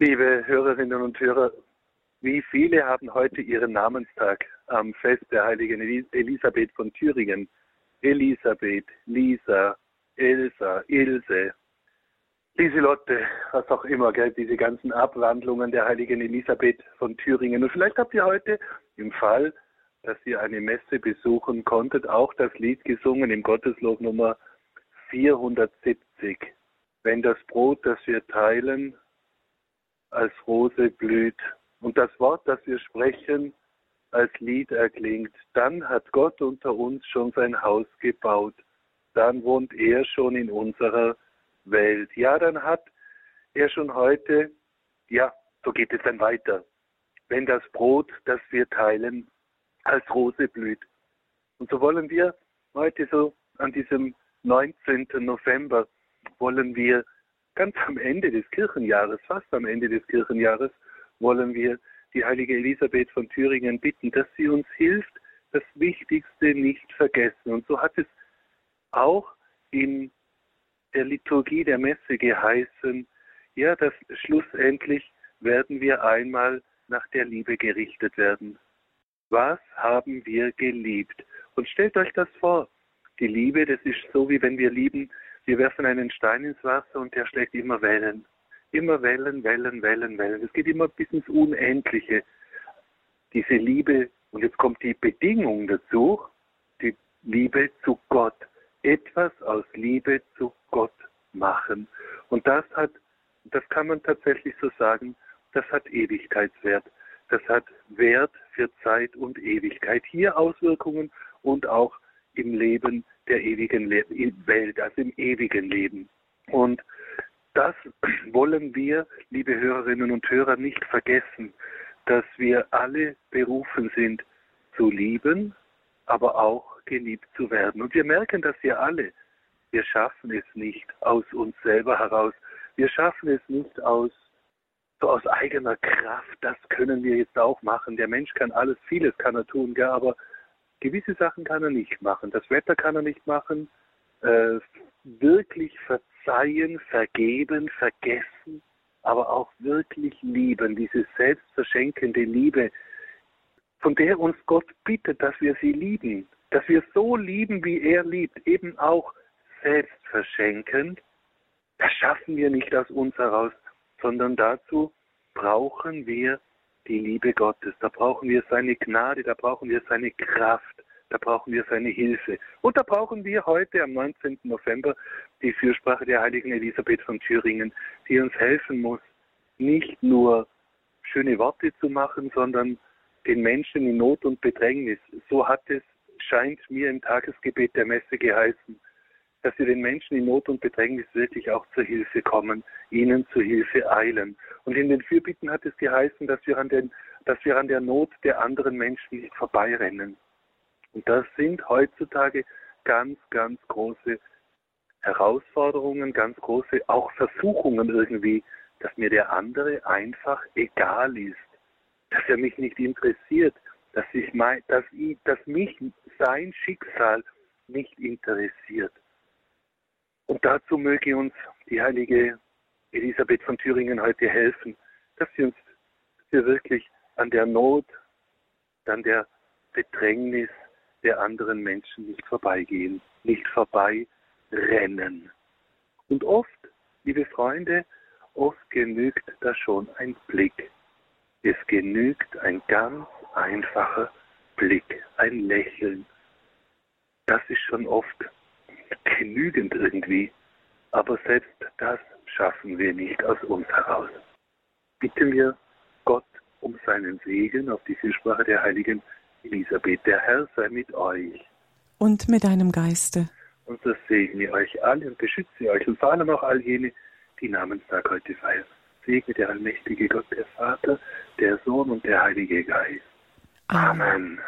Liebe Hörerinnen und Hörer, wie viele haben heute ihren Namenstag am Fest der heiligen Elisabeth von Thüringen? Elisabeth, Lisa, Elsa, Ilse, Lieselotte, was auch immer, gell, diese ganzen Abwandlungen der heiligen Elisabeth von Thüringen. Und vielleicht habt ihr heute im Fall, dass ihr eine Messe besuchen konntet, auch das Lied gesungen im Gotteslob Nummer 470. Wenn das Brot, das wir teilen, als Rose blüht und das Wort, das wir sprechen, als Lied erklingt, dann hat Gott unter uns schon sein Haus gebaut. Dann wohnt er schon in unserer Welt. Ja, dann hat er schon heute, ja, so geht es dann weiter. Wenn das Brot, das wir teilen, als Rose blüht. Und so wollen wir heute so an diesem 19. November, wollen wir ganz am Ende des Kirchenjahres, fast am Ende des Kirchenjahres, wollen wir die heilige Elisabeth von Thüringen bitten, dass sie uns hilft, das Wichtigste nicht vergessen. Und so hat es auch in der Liturgie der Messe geheißen, ja, dass schlussendlich werden wir einmal nach der Liebe gerichtet werden. Was haben wir geliebt? Und stellt euch das vor, die Liebe, das ist so, wie wenn wir lieben, wir werfen einen Stein ins Wasser und der schlägt immer Wellen. Immer Wellen, Wellen, Wellen, Wellen. Es geht immer bis ins Unendliche. Diese Liebe, und jetzt kommt die Bedingung dazu, die Liebe zu Gott. Etwas aus Liebe zu Gott machen. Und das hat, das kann man tatsächlich so sagen, das hat Ewigkeitswert. Das hat Wert für Zeit und Ewigkeit. Hier Auswirkungen und auch im Leben der ewigen Le Welt, also im ewigen Leben. Und das wollen wir, liebe Hörerinnen und Hörer, nicht vergessen, dass wir alle berufen sind zu lieben, aber auch geliebt zu werden. Und wir merken das ja alle. Wir schaffen es nicht aus uns selber heraus. Wir schaffen es nicht aus so aus eigener Kraft. Das können wir jetzt auch machen. Der Mensch kann alles, vieles kann er tun, ja, aber gewisse Sachen kann er nicht machen. Das Wetter kann er nicht machen. Äh, wirklich verzeihen, vergeben, vergessen, aber auch wirklich lieben, diese selbstverschenkende Liebe, von der uns Gott bittet, dass wir sie lieben, dass wir so lieben, wie er liebt, eben auch selbstverschenkend, das schaffen wir nicht aus uns heraus, sondern dazu brauchen wir die Liebe Gottes, da brauchen wir seine Gnade, da brauchen wir seine Kraft, da brauchen wir seine Hilfe. Und da brauchen wir heute am 19. November die Fürsprache der heiligen Elisabeth von Thüringen, die uns helfen muss, nicht nur schöne Worte zu machen, sondern den Menschen in Not und Bedrängnis. So hat es, scheint mir im Tagesgebet der Messe geheißen, dass wir den Menschen in Not und Bedrängnis wirklich auch zur Hilfe kommen, ihnen zur Hilfe eilen. Und in den Fürbitten hat es geheißen, dass wir an, den, dass wir an der Not der anderen Menschen nicht vorbeirennen. Und das sind heutzutage ganz, ganz große Herausforderungen, ganz große auch Versuchungen irgendwie, dass mir der andere einfach egal ist, dass er mich nicht interessiert, dass, ich mein, dass, ich, dass mich sein Schicksal nicht interessiert. Und dazu möge uns die heilige Elisabeth von Thüringen heute helfen, dass sie uns dass wir wirklich an der Not, an der Bedrängnis der anderen Menschen nicht vorbeigehen, nicht vorbeirennen. Und oft, liebe Freunde, oft genügt da schon ein Blick. Es genügt ein ganz einfacher Blick, ein Lächeln. Das ist schon oft genügend irgendwie, aber selbst das schaffen wir nicht aus uns heraus. Bitte mir Gott um seinen Segen auf die Fürsprache der heiligen Elisabeth. Der Herr sei mit euch. Und mit deinem Geiste. Und das segne euch alle und beschütze euch und vor allem auch all jene, die Namenstag heute feiern. Segne der allmächtige Gott, der Vater, der Sohn und der Heilige Geist. Amen. Amen.